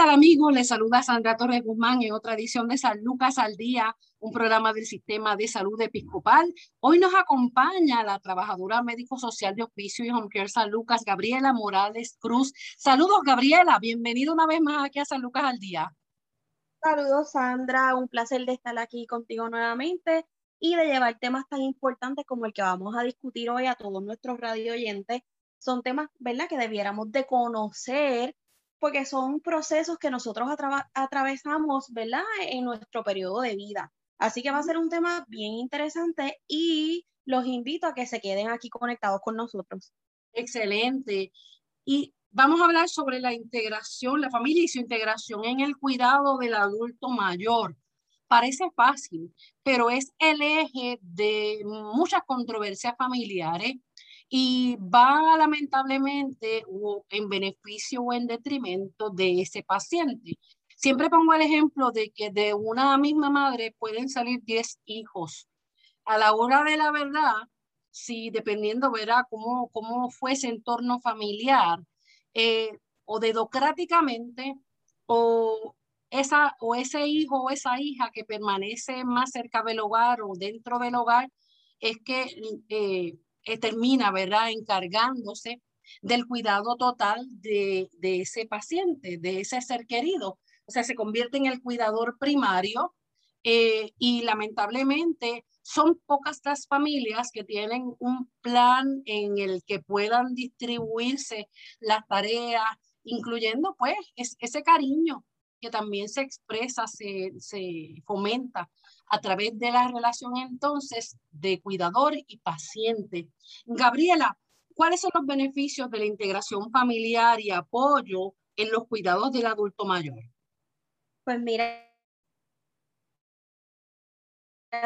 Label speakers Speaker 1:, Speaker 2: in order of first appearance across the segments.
Speaker 1: Tal amigos? Les saluda Sandra Torres Guzmán en otra edición de San Lucas al Día, un programa del Sistema de Salud Episcopal. Hoy nos acompaña la trabajadora médico-social de Oficio y Home Care San Lucas, Gabriela Morales Cruz. Saludos Gabriela, bienvenido una vez más aquí a San Lucas al Día.
Speaker 2: Saludos Sandra, un placer de estar aquí contigo nuevamente y de llevar temas tan importantes como el que vamos a discutir hoy a todos nuestros radio oyentes. Son temas, ¿verdad?, que debiéramos de conocer porque son procesos que nosotros atravesamos, ¿verdad?, en nuestro periodo de vida. Así que va a ser un tema bien interesante y los invito a que se queden aquí conectados con nosotros.
Speaker 1: Excelente. Y vamos a hablar sobre la integración, la familia y su integración en el cuidado del adulto mayor. Parece fácil, pero es el eje de muchas controversias familiares y va lamentablemente o en beneficio o en detrimento de ese paciente. Siempre pongo el ejemplo de que de una misma madre pueden salir 10 hijos. A la hora de la verdad, si dependiendo, verá cómo, cómo fue ese entorno familiar, eh, o dedocráticamente, o, esa, o ese hijo o esa hija que permanece más cerca del hogar o dentro del hogar, es que eh, eh, termina, ¿verdad?, encargándose del cuidado total de, ese paciente, de ese ser querido. O sea, se convierte en el cuidador primario eh, y lamentablemente son pocas las familias que tienen un plan en el que puedan distribuirse las tareas, incluyendo pues ese cariño que también se expresa, se, se fomenta a través de la relación entonces de cuidador y paciente. Gabriela, ¿cuáles son los beneficios de la integración familiar y apoyo en los cuidados del adulto mayor?
Speaker 2: Pues mira,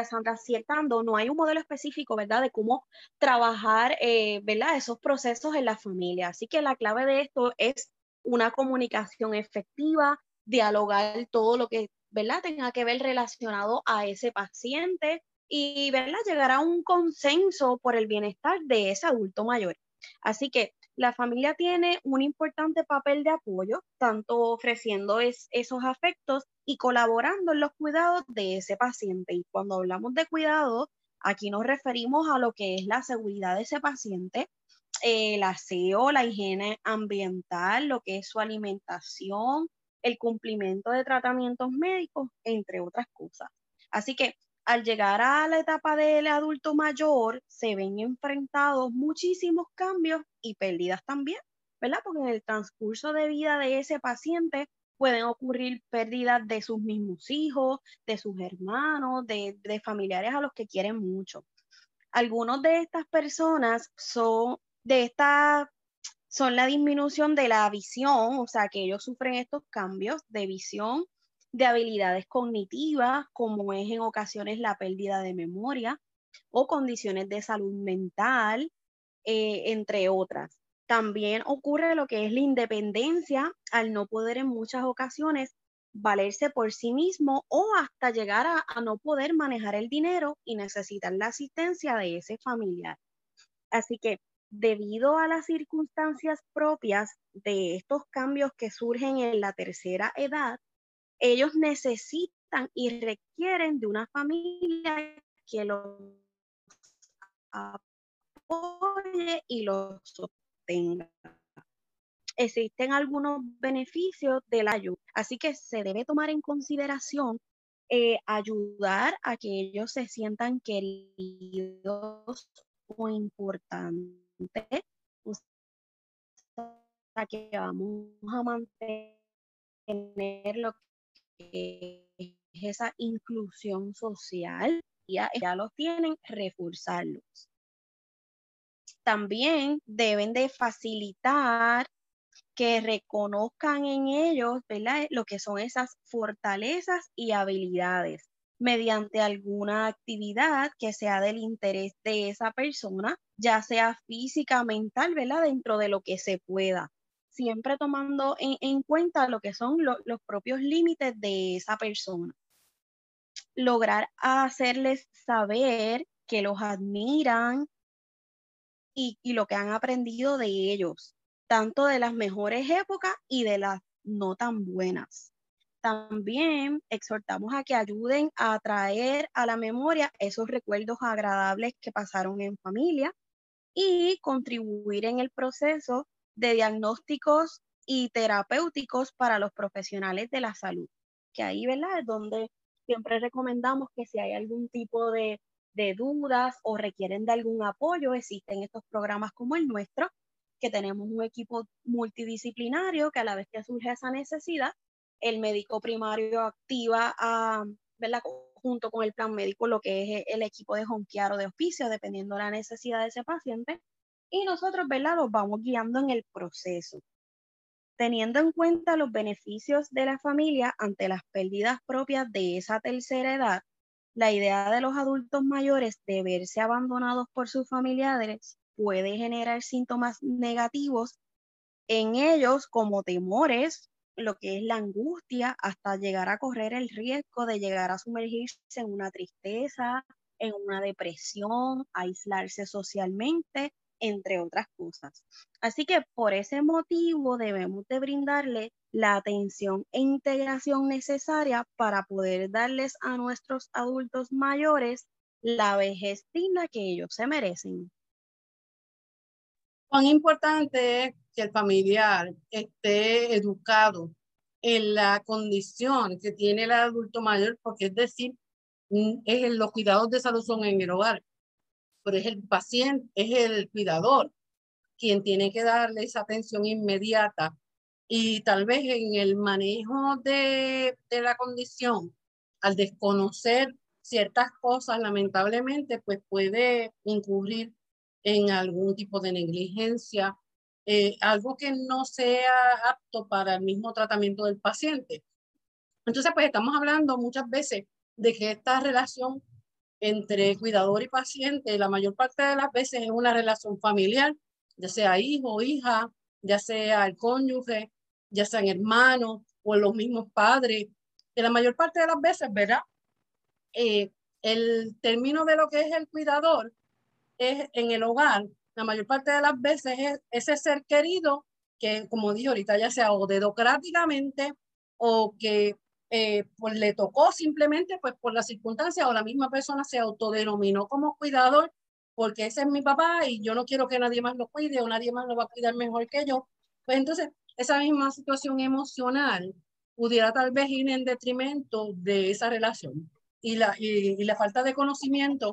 Speaker 2: Sandra, acertando, no hay un modelo específico, ¿verdad?, de cómo trabajar, eh, ¿verdad?, esos procesos en la familia. Así que la clave de esto es una comunicación efectiva, dialogar todo lo que ¿verdad? Tenga que ver relacionado a ese paciente y, ¿verdad? Llegar a un consenso por el bienestar de ese adulto mayor. Así que la familia tiene un importante papel de apoyo, tanto ofreciendo esos afectos y colaborando en los cuidados de ese paciente. Y cuando hablamos de cuidado, aquí nos referimos a lo que es la seguridad de ese paciente, el aseo, la higiene ambiental, lo que es su alimentación, el cumplimiento de tratamientos médicos, entre otras cosas. Así que al llegar a la etapa del adulto mayor, se ven enfrentados muchísimos cambios y pérdidas también, ¿verdad? Porque en el transcurso de vida de ese paciente pueden ocurrir pérdidas de sus mismos hijos, de sus hermanos, de, de familiares a los que quieren mucho. Algunos de estas personas son de estas son la disminución de la visión, o sea, que ellos sufren estos cambios de visión, de habilidades cognitivas, como es en ocasiones la pérdida de memoria o condiciones de salud mental, eh, entre otras. También ocurre lo que es la independencia al no poder en muchas ocasiones valerse por sí mismo o hasta llegar a, a no poder manejar el dinero y necesitar la asistencia de ese familiar. Así que debido a las circunstancias propias de estos cambios que surgen en la tercera edad, ellos necesitan y requieren de una familia que los apoye y los sostenga. Existen algunos beneficios de la ayuda, así que se debe tomar en consideración eh, ayudar a que ellos se sientan queridos o importantes que vamos a mantener lo que es es esa inclusión social, ya, ya los tienen, reforzarlos. También deben de facilitar que reconozcan en ellos lo que son esas fortalezas y habilidades mediante alguna actividad que sea del interés de esa persona, ya sea física, mental, ¿verdad? Dentro de lo que se pueda, siempre tomando en, cuenta lo que son los propios límites de esa persona. Lograr hacerles saber que los admiran y, y lo que han aprendido de ellos, tanto de las mejores épocas y de las no tan buenas. También exhortamos a que ayuden a traer a la memoria esos recuerdos agradables que pasaron en familia y contribuir en el proceso de diagnósticos y terapéuticos para los profesionales de la salud, que ahí, ¿verdad? Es donde siempre recomendamos que si hay algún tipo de, de dudas o requieren de algún apoyo, existen estos programas como el nuestro, que tenemos un equipo multidisciplinario que a la vez que surge esa necesidad, el médico primario activa a, ¿verdad? junto con el plan médico lo que es el equipo de honquear o de hospicio, dependiendo de la necesidad de ese paciente. Y nosotros, ¿verdad? Los vamos guiando en el proceso. Teniendo en cuenta los beneficios de la familia ante las pérdidas propias de esa tercera edad, la idea de los adultos mayores de verse abandonados por sus familiares puede generar síntomas negativos en ellos como temores, lo que es la angustia hasta llegar a correr el riesgo de llegar a sumergirse en una tristeza, en una depresión, aislarse socialmente, entre otras cosas. Así que por ese motivo debemos de brindarle la atención e integración necesaria para poder darles a nuestros adultos mayores la vejez digna que ellos se merecen.
Speaker 1: Cuán importante es que el familiar esté educado en la condición que tiene el adulto mayor, porque es decir, mm, es los cuidados de salud son en el hogar, pero es el paciente, es el cuidador quien tiene que darle esa atención inmediata. Y tal vez en el manejo de, de la condición, al desconocer ciertas cosas, lamentablemente, pues puede incurrir en algún tipo de negligencia, eh, algo que no sea apto para el mismo tratamiento del paciente. Entonces, pues estamos hablando muchas veces de que esta relación entre cuidador y paciente, la mayor parte de las veces es una relación familiar, ya sea hijo, hija, ya sea el cónyuge, ya sean hermanos o los mismos padres, que la mayor parte de las veces, ¿verdad? Eh, el término de lo que es el cuidador es en el hogar, la mayor parte de las veces es ese ser querido que, como dije ahorita, ya sea o dedocráticamente o que eh, pues le tocó simplemente pues por las circunstancias o la misma persona se autodenominó como cuidador porque ese es mi papá y yo no quiero que nadie más lo cuide o nadie más lo va a cuidar mejor que yo. Pues entonces esa misma situación emocional pudiera tal vez ir en detrimento de esa relación y la, y la falta de conocimiento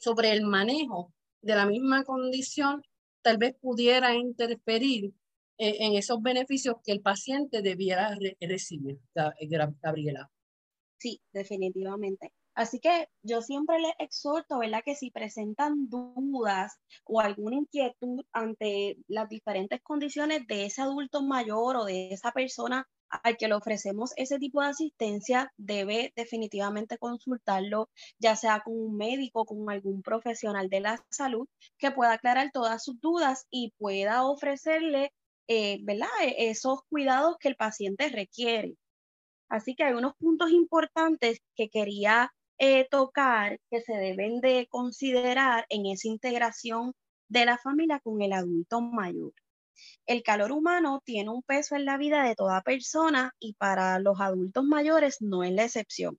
Speaker 1: sobre el manejo de la misma condición, tal vez pudiera interferir eh, en esos beneficios que el paciente debiera recibir, eh, Gabriela.
Speaker 2: Sí, definitivamente. Así que yo siempre les exhorto, ¿verdad? Que si presentan dudas o alguna inquietud ante las diferentes condiciones de ese adulto mayor o de esa persona al que le ofrecemos ese tipo de asistencia debe definitivamente consultarlo, ya sea con un médico, con algún profesional de la salud que pueda aclarar todas sus dudas y pueda ofrecerle, eh, ¿verdad? E-, esos cuidados que el paciente requiere. Así que hay unos puntos importantes que quería eh, tocar que se deben de considerar en esa integración de la familia con el adulto mayor. El calor humano tiene un peso en la vida de toda persona y para los adultos mayores no es la excepción.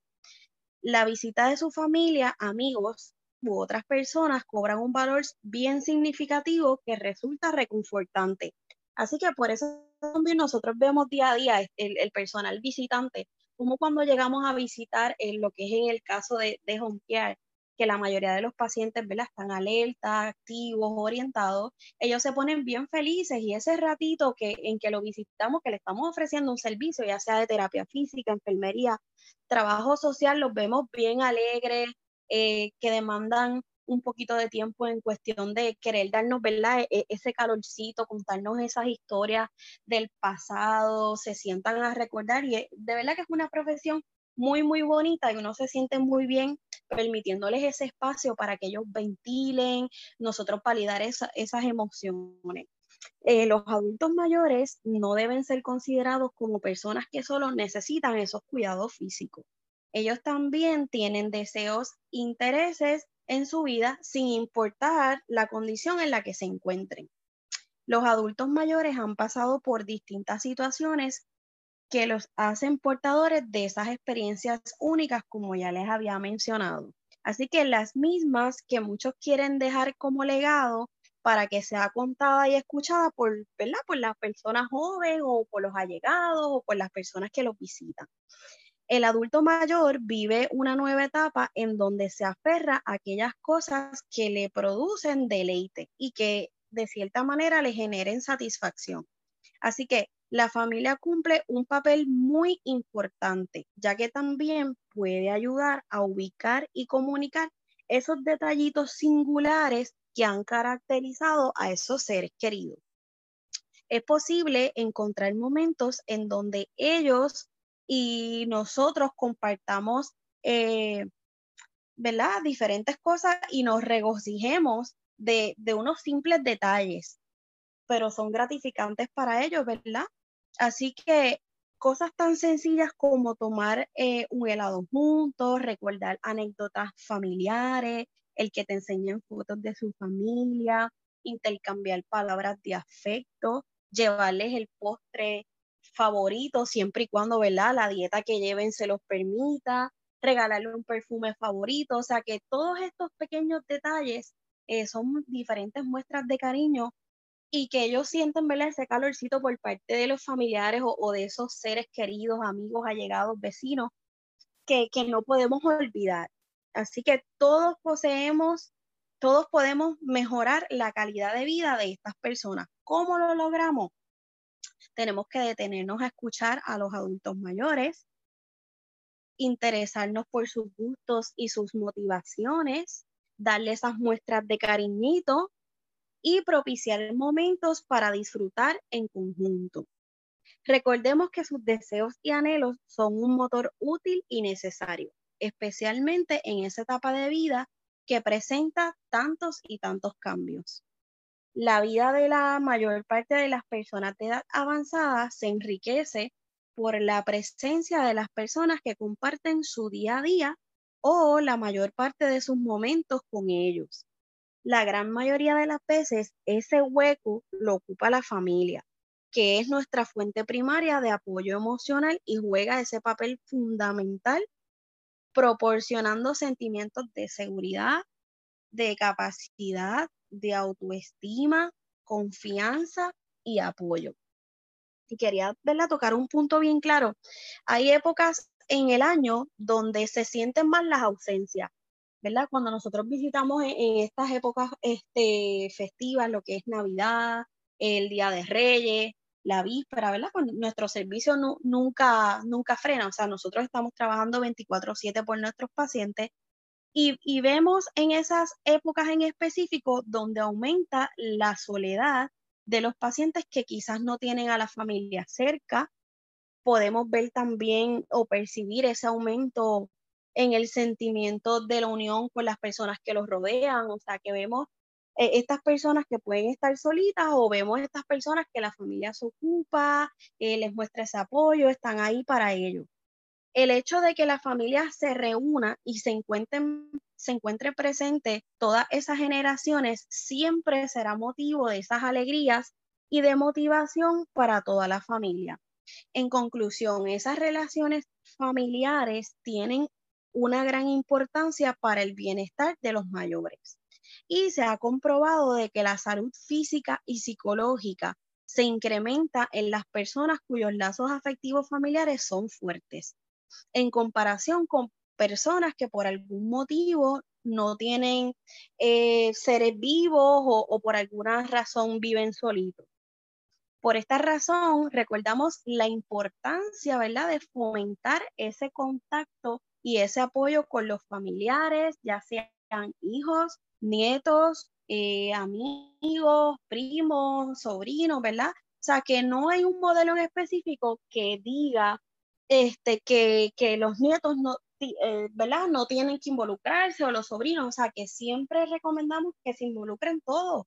Speaker 2: La visita de su familia, amigos u otras personas cobran un valor bien significativo que resulta reconfortante. Así que por eso también nosotros vemos día a día el, personal visitante, como cuando llegamos a visitar en lo que es en el caso de, de que la mayoría de los pacientes ¿verdad? están alertas, activos, orientados, ellos se ponen bien felices y ese ratito que, en que lo visitamos, que le estamos ofreciendo un servicio, ya sea de terapia física, enfermería, trabajo social, los vemos bien alegres, eh, que demandan un poquito de tiempo en cuestión de querer darnos, ¿verdad? E, e, ese calorcito, contarnos esas historias del pasado, se sientan a recordar y de verdad que es una profesión muy, muy bonita y uno se siente muy bien permitiéndoles ese espacio para que ellos ventilen, nosotros validar esas emociones. Eh, los adultos mayores no deben ser considerados como personas que solo necesitan esos cuidados físicos. Ellos también tienen deseos, intereses en su vida sin importar la condición en la que se encuentren. Los adultos mayores han pasado por distintas situaciones que los hacen portadores de esas experiencias únicas, como ya les había mencionado. Así que las mismas que muchos quieren dejar como legado para que sea contada y escuchada por, ¿verdad? por las personas jóvenes o por los allegados o por las personas que los visitan. El adulto mayor vive una nueva etapa en donde se aferra a aquellas cosas que le producen deleite y que de cierta manera le generen satisfacción. Así que la familia cumple un papel muy importante, ya que también puede ayudar a ubicar y comunicar esos detallitos singulares que han caracterizado a esos seres queridos. Es posible encontrar momentos en donde ellos y nosotros compartamos, eh, ¿verdad? Diferentes cosas y nos regocijemos de, de unos simples detalles, pero son gratificantes para ellos, ¿verdad? Así que cosas tan sencillas como tomar eh, un helado juntos, recordar anécdotas familiares, el que te enseñen fotos de su familia, intercambiar palabras de afecto, llevarles el postre favorito siempre y cuando, ¿verdad? La dieta que lleven se los permita, regalarle un perfume favorito, o sea que todos estos pequeños detalles eh, son diferentes muestras de cariño y que ellos sienten ¿verdad? ese calorcito por parte de los familiares o, de esos seres queridos, amigos, allegados, vecinos, que, que no podemos olvidar. Así que todos poseemos, todos podemos mejorar la calidad de vida de estas personas. ¿Cómo lo logramos? Tenemos que detenernos a escuchar a los adultos mayores, interesarnos por sus gustos y sus motivaciones, darle esas muestras de cariñito, y propiciar momentos para disfrutar en conjunto. Recordemos que sus deseos y anhelos son un motor útil y necesario, especialmente en esa etapa de vida que presenta tantos y tantos cambios. La vida de la mayor parte de las personas de edad avanzada se enriquece por la presencia de las personas que comparten su día a día o la mayor parte de sus momentos con ellos la gran mayoría de las veces ese hueco lo ocupa la familia, que es nuestra fuente primaria de apoyo emocional y juega ese papel fundamental proporcionando sentimientos de seguridad, de capacidad, de autoestima, confianza y apoyo. Y quería verla tocar un punto bien claro. Hay épocas en el año donde se sienten más las ausencias ¿verdad? Cuando nosotros visitamos en, estas épocas este, festivas, lo que es Navidad, el Día de Reyes, la víspera, ¿verdad? nuestro servicio nunca, nunca frena, o sea, nosotros estamos trabajando 24/7 por nuestros pacientes y, y, vemos en esas épocas en específico donde aumenta la soledad de los pacientes que quizás no tienen a la familia cerca. Podemos ver también o percibir ese aumento en el sentimiento de la unión con las personas que los rodean, o sea, que vemos eh, estas personas que pueden estar solitas o vemos estas personas que la familia se ocupa, eh, les muestra ese apoyo, están ahí para ellos. El hecho de que la familia se reúna y se encuentren se encuentre presente todas esas generaciones siempre será motivo de esas alegrías y de motivación para toda la familia. En conclusión, esas relaciones familiares tienen una gran importancia para el bienestar de los mayores. Y se ha comprobado de que la salud física y psicológica se incrementa en las personas cuyos lazos afectivos familiares son fuertes, en comparación con personas que por algún motivo no tienen eh, seres vivos o, por alguna razón viven solitos. Por esta razón, recordamos la importancia, ¿verdad?, de fomentar ese contacto y ese apoyo con los familiares, ya sean hijos, nietos, eh, amigos, primos, sobrinos, ¿verdad? O sea, que no hay un modelo en específico que diga este, que, que los nietos no, eh, ¿verdad? no tienen que involucrarse o los sobrinos, o sea, que siempre recomendamos que se involucren todos.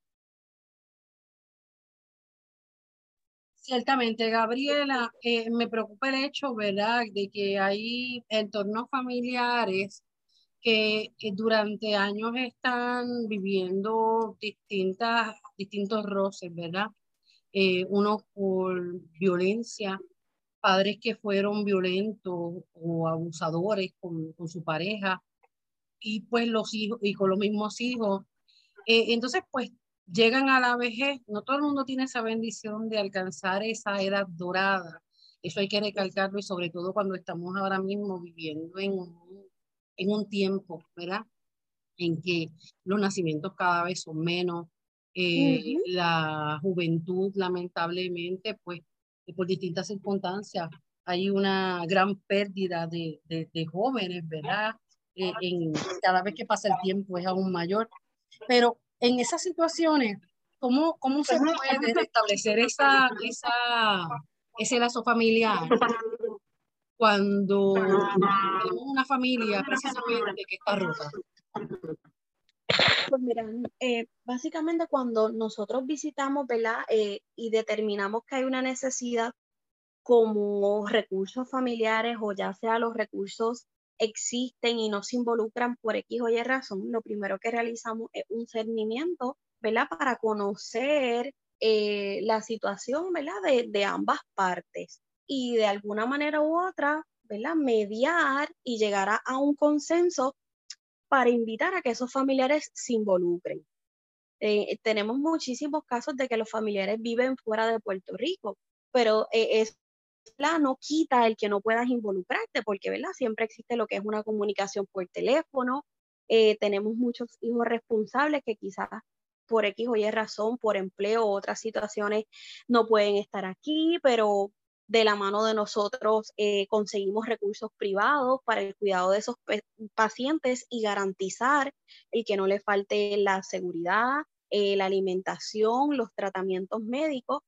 Speaker 1: Ciertamente, Gabriela, eh, me preocupa el hecho, ¿verdad?, de que hay entornos familiares que durante años están viviendo distintas, distintos roces, ¿verdad? Eh, uno por violencia, padres que fueron violentos o abusadores con, con su pareja y pues los hijos y con los mismos hijos. Eh, entonces, pues llegan a la vejez, no todo el mundo tiene esa bendición de alcanzar esa edad dorada. Eso hay que recalcarlo y sobre todo cuando estamos ahora mismo viviendo en un, en un tiempo, ¿verdad? En que los nacimientos cada vez son menos, eh, la juventud lamentablemente pues por distintas circunstancias hay una gran pérdida de, de, jóvenes, ¿verdad? Eh, en, cada vez que pasa el tiempo es aún mayor. Pero en esas situaciones, ¿cómo, cómo se puede restablecer esa, esa, ese lazo familiar cuando tenemos una familia precisamente que está rota?
Speaker 2: Pues mira, eh, básicamente cuando nosotros visitamos, ¿verdad? Eh, y determinamos que hay una necesidad como recursos familiares o ya sea los recursos existen y no se involucran por X o Y razón, lo primero que realizamos es un cernimiento, ¿verdad? Para conocer eh, la situación, ¿verdad? De, de ambas partes y de alguna manera u otra, ¿verdad? Mediar y llegar a, un consenso para invitar a que esos familiares se involucren. Eh, tenemos muchísimos casos de que los familiares viven fuera de Puerto Rico, pero eh, es no quita el que no puedas involucrarte, porque ¿verdad? siempre existe lo que es una comunicación por teléfono. Eh, tenemos muchos hijos responsables que quizás por X o Y razón, por empleo u otras situaciones, no pueden estar aquí, pero de la mano de nosotros eh, conseguimos recursos privados para el cuidado de esos pacientes y garantizar el que no le falte la seguridad, eh, la alimentación, los tratamientos médicos.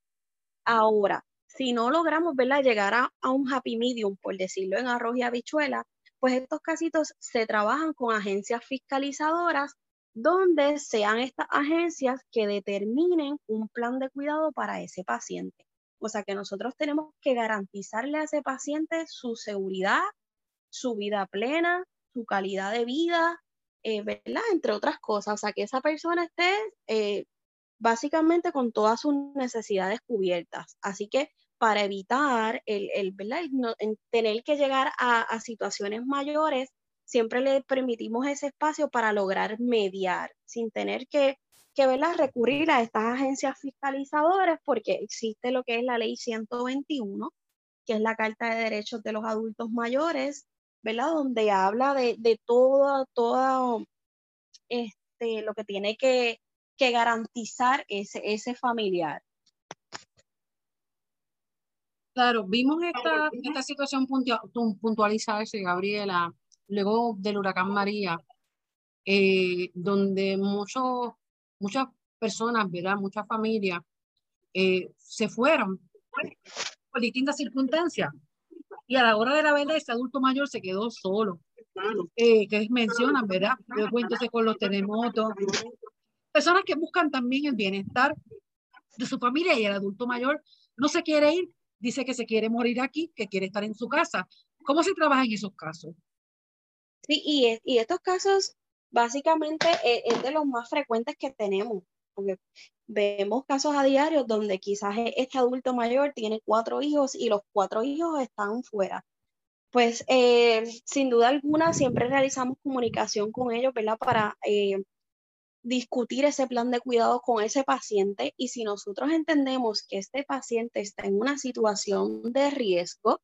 Speaker 2: Ahora, si no logramos ¿verdad? llegar a, un happy medium, por decirlo en arroz y habichuela, pues estos casitos se trabajan con agencias fiscalizadoras donde sean estas agencias que determinen un plan de cuidado para ese paciente. O sea que nosotros tenemos que garantizarle a ese paciente su seguridad, su vida plena, su calidad de vida, eh, ¿verdad? Entre otras cosas. O sea que esa persona esté eh, básicamente con todas sus necesidades cubiertas. Así que para evitar el, el, tener que llegar a, a situaciones mayores, siempre le permitimos ese espacio para lograr mediar, sin tener que que ¿verdad? recurrir a estas agencias fiscalizadoras porque existe lo que es la ley 121, que es la Carta de Derechos de los Adultos Mayores, ¿verdad? Donde habla de, de todo, todo este, lo que tiene que, que garantizar ese, ese familiar.
Speaker 1: Claro, vimos esta, esta situación puntualizarse, Gabriela, luego del huracán María, eh, donde muchos muchas personas, ¿verdad? Muchas familias eh, se fueron por distintas circunstancias. Y a la hora de la verdad, ese adulto mayor se quedó solo. Eh, que mencionan, ¿verdad? Yo entonces con los terremotos. Personas que buscan también el bienestar de su familia y el adulto mayor no se quiere ir, dice que se quiere morir aquí, que quiere estar en su casa. ¿Cómo se trabaja en esos casos?
Speaker 2: Sí, y, y estos casos básicamente eh, es, de los más frecuentes que tenemos, porque vemos casos a diario donde quizás e, este adulto mayor tiene cuatro hijos y los cuatro hijos están fuera. Pues eh, sin duda alguna siempre realizamos comunicación con ellos, ¿verdad? Para eh, discutir ese plan de cuidado con ese paciente y si nosotros entendemos que este paciente está en una situación de riesgo,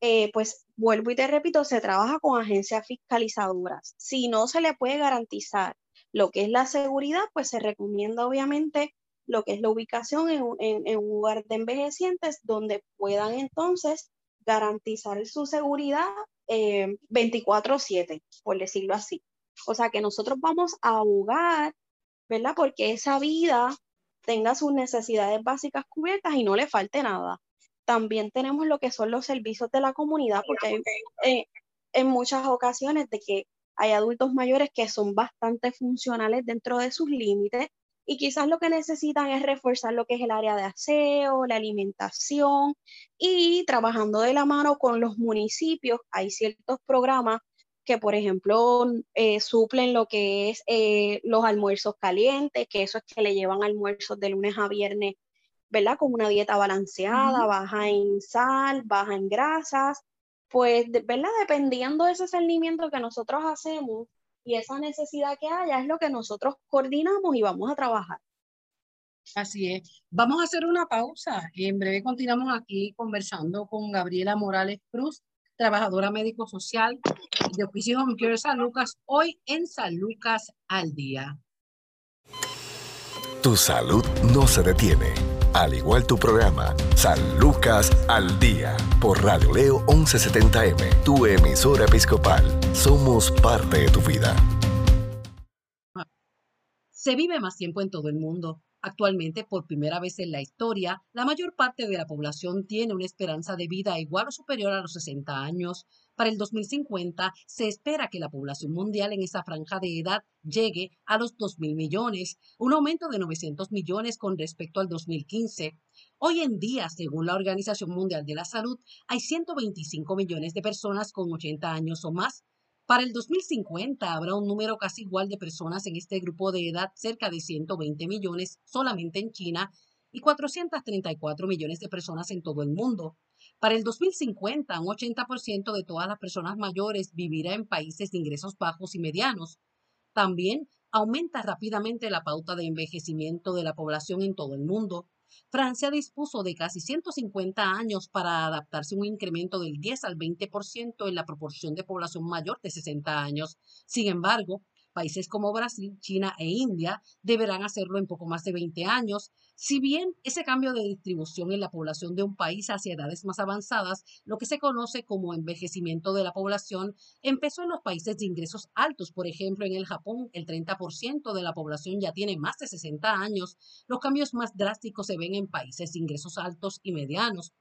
Speaker 2: eh, pues vuelvo y te repito, se trabaja con agencias fiscalizadoras. Si no se le puede garantizar lo que es la seguridad, pues se recomienda obviamente lo que es la ubicación en, un lugar de envejecientes donde puedan entonces garantizar su seguridad 24/7, eh, por decirlo así. O sea que nosotros vamos a abogar, ¿verdad? Porque esa vida tenga sus necesidades básicas cubiertas y no le falte nada. También tenemos lo que son los servicios de la comunidad, porque hay, eh, en muchas ocasiones de que hay adultos mayores que son bastante funcionales dentro de sus límites y quizás lo que necesitan es reforzar lo que es el área de aseo, la alimentación y trabajando de la mano con los municipios. Hay ciertos programas que, por ejemplo, eh, suplen lo que es eh, los almuerzos calientes, que eso es que le llevan almuerzos de lunes a viernes ¿verdad? Con una dieta balanceada, baja en sal, baja en grasas, pues, ¿verdad? Dependiendo de ese discernimiento que nosotros hacemos y esa necesidad que haya, es lo que nosotros coordinamos y vamos a trabajar.
Speaker 1: Así es. Vamos a hacer una pausa y en breve continuamos aquí conversando con Gabriela Morales Cruz, trabajadora médico-social de Oficio Home Care San Lucas, hoy en San Lucas al día.
Speaker 3: Tu salud no se detiene al igual tu programa, San Lucas al Día, por Radio Leo 1170M, tu emisora episcopal. Somos parte de tu vida.
Speaker 1: Se vive más tiempo en todo el mundo. Actualmente, por primera vez en la historia, la mayor parte de la población tiene una esperanza de vida igual o superior a los 60 años. Para el 2050 se espera que la población mundial en esa franja de edad llegue a los 2.000 millones, un aumento de 900 millones con respecto al 2015. Hoy en día, según la Organización Mundial de la Salud, hay 125 millones de personas con 80 años o más. Para el 2050 habrá un número casi igual de personas en este grupo de edad, cerca de 120 millones solamente en China y 434 millones de personas en todo el mundo. Para el 2050, un 80% de todas las personas mayores vivirá en países de ingresos bajos y medianos. También aumenta rápidamente la pauta de envejecimiento de la población en todo el mundo. Francia dispuso de casi 150 años para adaptarse a un incremento del 10 al 20% en la proporción de población mayor de 60 años. Sin embargo, Países como Brasil, China e India deberán hacerlo en poco más de 20 años. Si bien ese cambio de distribución en la población de un país hacia edades más avanzadas, lo que se conoce como envejecimiento de la población, empezó en los países de ingresos altos. Por ejemplo, en el Japón, el 30% de la población ya tiene más de 60 años. Los cambios más drásticos se ven en países de ingresos altos y medianos.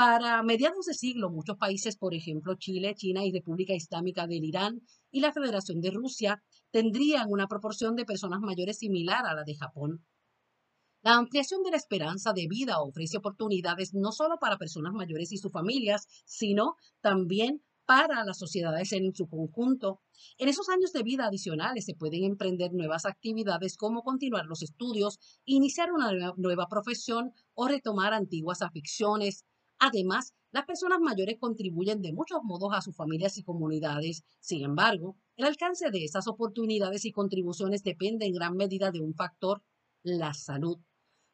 Speaker 1: Para mediados de siglo, muchos países, por ejemplo Chile, China y República Islámica del Irán y la Federación de Rusia, tendrían una proporción de personas mayores similar a la de Japón. La ampliación de la esperanza de vida ofrece oportunidades no solo para personas mayores y sus familias, sino también para las sociedades en su conjunto. En esos años de vida adicionales se pueden emprender nuevas actividades como continuar los estudios, iniciar una nueva profesión o retomar antiguas aficiones. Además, las personas mayores contribuyen de muchos modos a sus familias y comunidades. Sin embargo, el alcance de esas oportunidades y contribuciones depende en gran medida de un factor, la salud.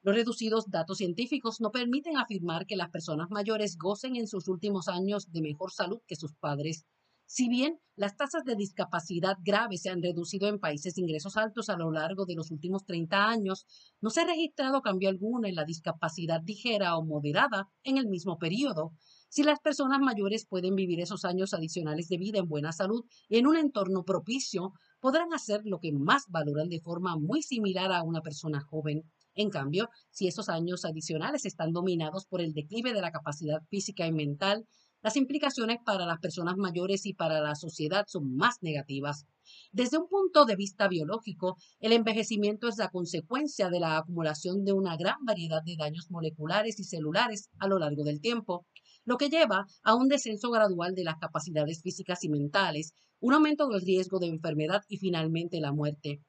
Speaker 1: Los reducidos datos científicos no permiten afirmar que las personas mayores gocen en sus últimos años de mejor salud que sus padres. Si bien las tasas de discapacidad grave se han reducido en países de ingresos altos a lo largo de los últimos 30 años, no se ha registrado cambio alguno en la discapacidad ligera o moderada en el mismo periodo. Si las personas mayores pueden vivir esos años adicionales de vida en buena salud y en un entorno propicio, podrán hacer lo que más valoran de forma muy similar a una persona joven. En cambio, si esos años adicionales están dominados por el declive de la capacidad física y mental, las implicaciones para las personas mayores y para la sociedad son más negativas. Desde un punto de vista biológico, el envejecimiento es la consecuencia de la acumulación de una gran variedad de daños moleculares y celulares a lo largo del tiempo lo que lleva a un descenso gradual de las capacidades físicas y mentales, un aumento del riesgo de enfermedad y finalmente la muerte.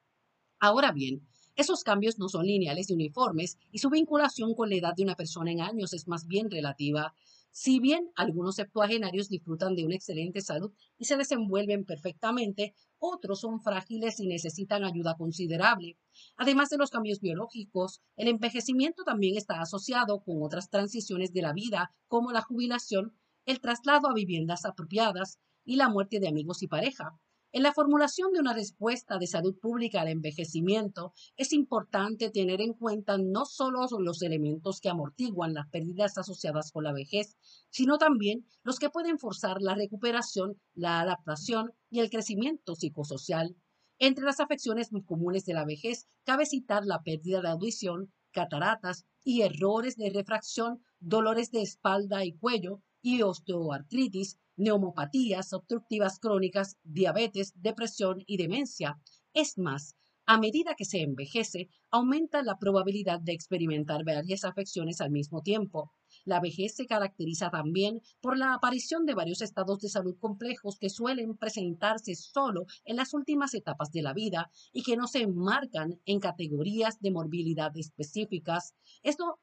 Speaker 1: Ahora bien, esos cambios no son lineales y uniformes y su vinculación con la edad de una persona en años es más bien relativa. Si bien algunos septuagenarios disfrutan de una excelente salud y se desenvuelven perfectamente, otros son frágiles y necesitan ayuda considerable. Además de los cambios biológicos, el envejecimiento también está asociado con otras transiciones de la vida, como la jubilación el traslado a viviendas apropiadas y la muerte de amigos y pareja. En la formulación de una respuesta de salud pública al envejecimiento, es importante tener en cuenta no solo los elementos que amortiguan las pérdidas asociadas con la vejez, sino también los que pueden forzar la recuperación, la adaptación y el crecimiento psicosocial. Entre las afecciones muy comunes de la vejez, cabe citar la pérdida de audición, cataratas y errores de refracción, dolores de espalda y cuello y osteoartritis, neumopatías obstructivas crónicas, diabetes, depresión y demencia. Es más, a medida que se envejece, aumenta la probabilidad de experimentar varias afecciones al mismo tiempo. La vejez se caracteriza también por la aparición de varios estados de salud complejos que suelen presentarse solo en las últimas etapas de la vida y que no se enmarcan en categorías de morbilidad específicas.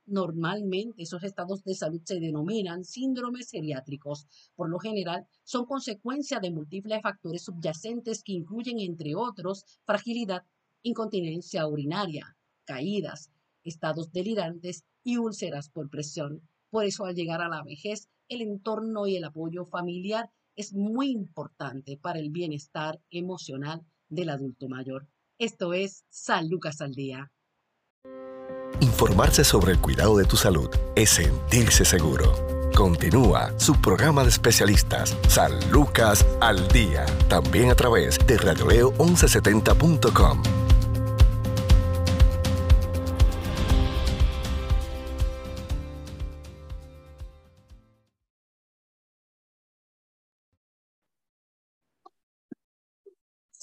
Speaker 1: Normalmente, esos estados de salud se denominan síndromes geriátricos. Por lo general, son consecuencia de múltiples factores subyacentes que incluyen, entre otros, fragilidad, incontinencia urinaria, caídas, estados delirantes y úlceras por presión. Por eso al llegar a la vejez, el entorno y el apoyo familiar es muy importante para el bienestar emocional del adulto mayor. Esto es San Lucas al Día.
Speaker 3: Informarse sobre el cuidado de tu salud es sentirse seguro. Continúa su programa de especialistas San Lucas al Día, también a través de radioleo1170.com.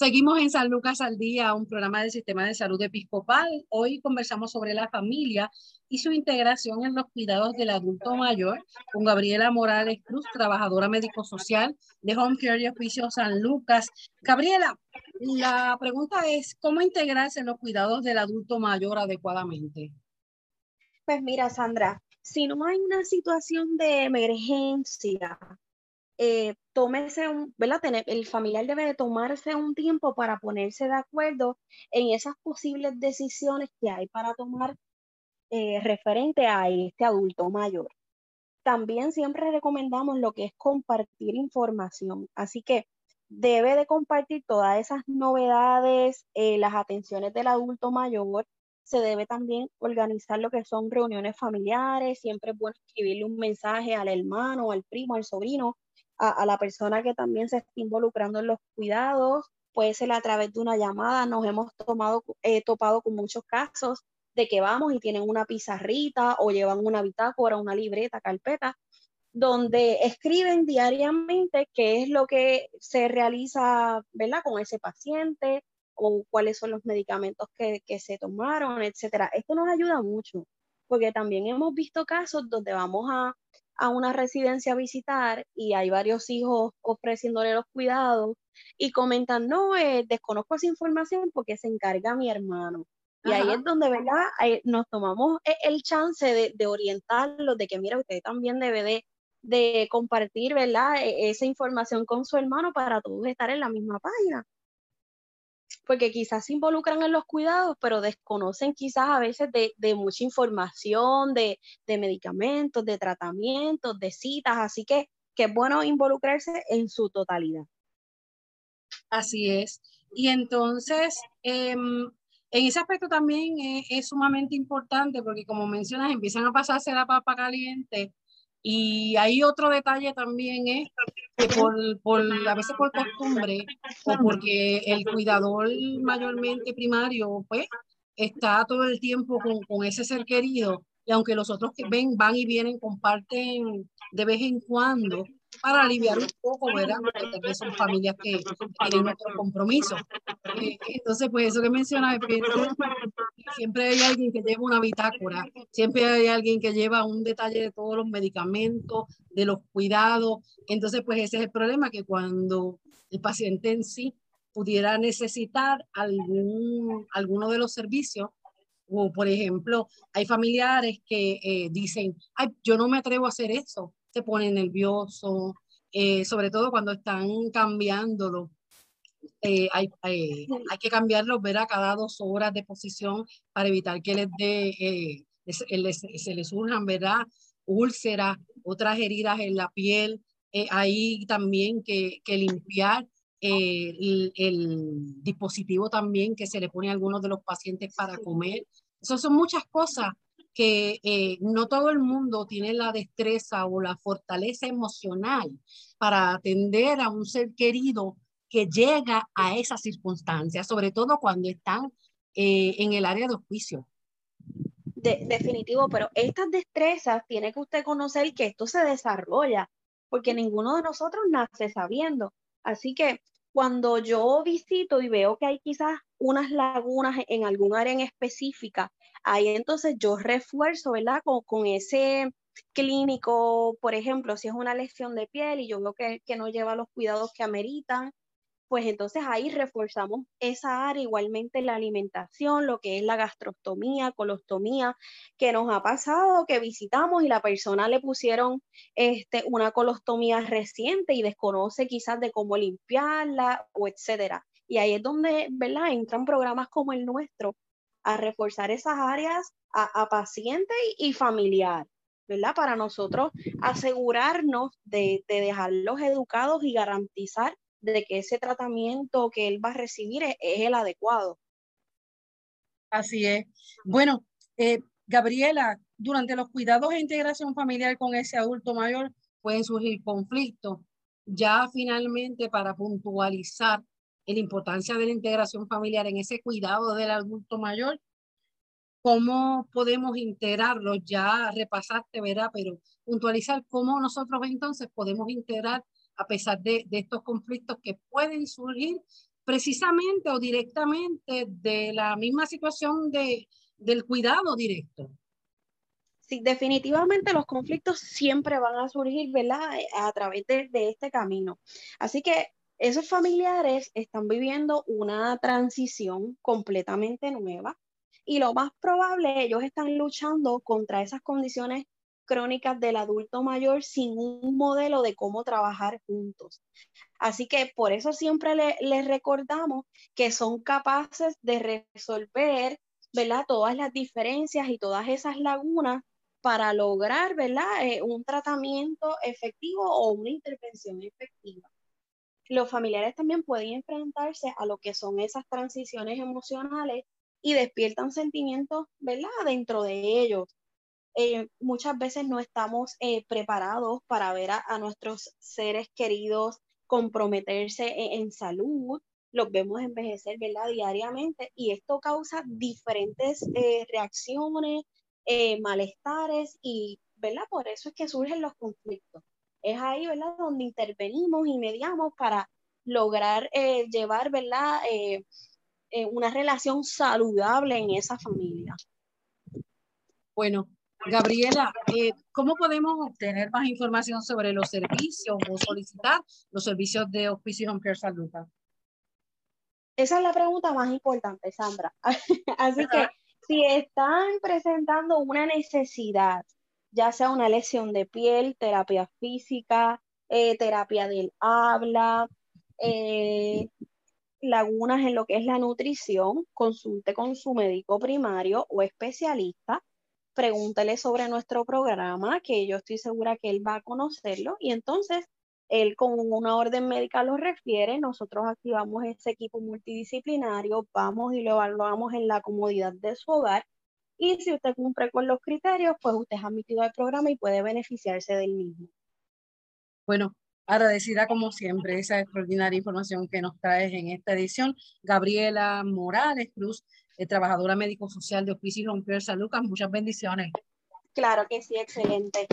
Speaker 1: Seguimos en San Lucas al Día, un programa del Sistema de Salud Episcopal. Hoy conversamos sobre la familia y su integración en los cuidados del adulto mayor con Gabriela Morales Cruz, trabajadora médico-social de Home Care y Oficio San Lucas. Gabriela, la pregunta es, ¿cómo integrarse en los cuidados del adulto mayor adecuadamente?
Speaker 2: Pues mira, Sandra, si no hay una situación de emergencia eh, tómese un, ¿verdad? el familiar debe de tomarse un tiempo para ponerse de acuerdo en esas posibles decisiones que hay para tomar eh, referente a este adulto mayor. También siempre recomendamos lo que es compartir información, así que debe de compartir todas esas novedades, eh, las atenciones del adulto mayor, se debe también organizar lo que son reuniones familiares, siempre es bueno escribirle un mensaje al hermano, al primo, al sobrino, a, la persona que también se está involucrando en los cuidados, puede ser a través de una llamada, nos hemos tomado, eh, topado con muchos casos de que vamos y tienen una pizarrita o llevan una bitácora, una libreta, carpeta, donde escriben diariamente qué es lo que se realiza, ¿verdad? Con ese paciente o cuáles son los medicamentos que, que se tomaron, etcétera. Esto nos ayuda mucho, porque también hemos visto casos donde vamos a, a una residencia a visitar y hay varios hijos ofreciéndole los cuidados y comentan, no, eh, desconozco esa información porque se encarga mi hermano. Y ahí es donde, ¿verdad? nos tomamos e, el chance de, de, orientarlos, de que, mira, usted también debe de, de compartir, ¿verdad? E, esa información con su hermano para todos estar en la misma página porque quizás se involucran en los cuidados, pero desconocen quizás a veces de, mucha información, de, medicamentos, de tratamientos, de citas, así que, que es bueno involucrarse en su totalidad.
Speaker 1: Así es. Y entonces, em, en ese aspecto también es, es, sumamente importante porque como mencionas, empiezan a pasarse la papa caliente y hay otro detalle también es que por, por, a veces por costumbre o porque el cuidador mayormente primario pues está todo el tiempo con, con ese ser querido y aunque los otros que ven, van y vienen, comparten de vez en cuando, para aliviar un poco, ¿verdad? Porque son familias que tienen otro compromiso. Eh, entonces, pues eso que mencionas, siempre hay alguien que lleva una bitácora, siempre hay alguien que lleva un detalle de todos los medicamentos, de los cuidados. Entonces, pues ese es el problema, que cuando el paciente en sí pudiera necesitar algún, alguno de los servicios, o por ejemplo, hay familiares que eh, dicen, ay, yo no me atrevo a hacer eso, se pone nervioso, eh, sobre todo cuando están cambiándolo. Eh, hay, hay, que cambiarlos, ver a cada dos horas de posición para evitar que les dé, eh, se les surjan, ¿verdad? Úlceras, otras heridas en la piel. eh, hay también que, limpiar el, el, dispositivo también que se le pone a algunos de los pacientes para comer. Esas son muchas cosas que eh, no todo el mundo tiene la destreza o la fortaleza emocional para atender a un ser querido que llega a esas circunstancias, sobre todo cuando están eh, en el área de hospicio.
Speaker 2: definitivo, pero estas destrezas tiene que usted conocer que esto se desarrolla, porque ninguno de nosotros nace sabiendo. Así que cuando yo visito y veo que hay quizás unas lagunas en algún área en específica, ahí entonces yo refuerzo, ¿verdad? Con, ese clínico, por ejemplo, si es una lesión de piel y yo veo que, que no lleva los cuidados que ameritan, pues entonces ahí reforzamos esa área, igualmente la alimentación, lo que es la gastrostomía, colostomía, que nos ha pasado que visitamos y la persona le pusieron este, una colostomía reciente y desconoce quizás de cómo limpiarla o etcétera. Y ahí es donde, ¿verdad? Entran programas como el nuestro a reforzar esas áreas a, paciente y, familiar. ¿verdad? Para nosotros asegurarnos de, de dejarlos educados y garantizar de que ese tratamiento que él va a recibir es, el adecuado.
Speaker 1: Así es. Bueno, eh, Gabriela, durante los cuidados e integración familiar con ese adulto mayor pueden surgir conflictos. Ya finalmente para puntualizar la importancia de la integración familiar en ese cuidado del adulto mayor, ¿cómo podemos integrarlo? Ya repasaste, ¿verdad? Pero puntualizar cómo nosotros entonces podemos integrar a pesar de, estos conflictos que pueden surgir precisamente o directamente de la misma situación de, del cuidado directo.
Speaker 2: Sí, definitivamente los conflictos siempre van a surgir, ¿verdad? A través de, de este camino. Así que esos familiares están viviendo una transición completamente nueva y lo más probable, ellos están luchando contra esas condiciones crónicas del adulto mayor sin un modelo de cómo trabajar juntos. Así que por eso siempre les recordamos que son capaces de resolver, ¿verdad? Todas las diferencias y todas esas lagunas para lograr, ¿verdad? Eh, un tratamiento efectivo o una intervención efectiva. Los familiares también pueden enfrentarse a lo que son esas transiciones emocionales y despiertan sentimientos, ¿verdad? Dentro de ellos. Eh, muchas veces no estamos eh, preparados para ver a, nuestros seres queridos comprometerse e, en, salud, los vemos envejecer, ¿verdad? Diariamente y esto causa diferentes eh, reacciones, malestares y, ¿verdad? Por eso es que surgen los conflictos. Es ahí, ¿verdad? Donde intervenimos y mediamos para lograr llevar, ¿verdad? una relación saludable en esa familia.
Speaker 1: Bueno, Gabriela, eh, ¿cómo podemos obtener más información sobre los servicios o solicitar los servicios de Hospicio Home Care San Lucas?
Speaker 2: Esa es la pregunta más importante, Sandra. Así que si están presentando una necesidad, ya sea una lesión de piel, terapia física, eh, terapia del habla, eh, lagunas en lo que es la nutrición, consulte con su médico primario o especialista pregúntele sobre nuestro programa, que yo estoy segura que él va a conocerlo, y entonces él con una orden médica lo refiere, nosotros activamos ese equipo multidisciplinario, vamos y lo evaluamos en la comodidad de su hogar, y si usted cumple con los criterios, pues usted es admitido al programa y puede beneficiarse del mismo.
Speaker 1: Bueno, agradecida como siempre esa extraordinaria información que nos traes en esta edición. Gabriela Morales Cruz, eh, trabajadora médico-social de Hospicio Romper San Lucas. Muchas bendiciones.
Speaker 2: Claro que sí, excelente.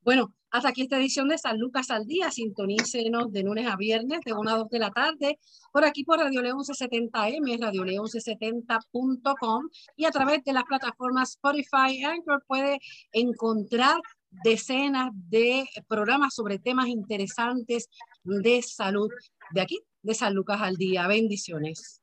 Speaker 1: Bueno, hasta aquí esta edición de San Lucas al Día. Sintonícenos de lunes a viernes de 1 a 2 de la tarde por aquí por Radio León 1170M, Radio León 1170.com y a través de las plataformas Spotify Anchor puede encontrar decenas de programas sobre temas interesantes de salud de aquí, de San Lucas al Día. Bendiciones.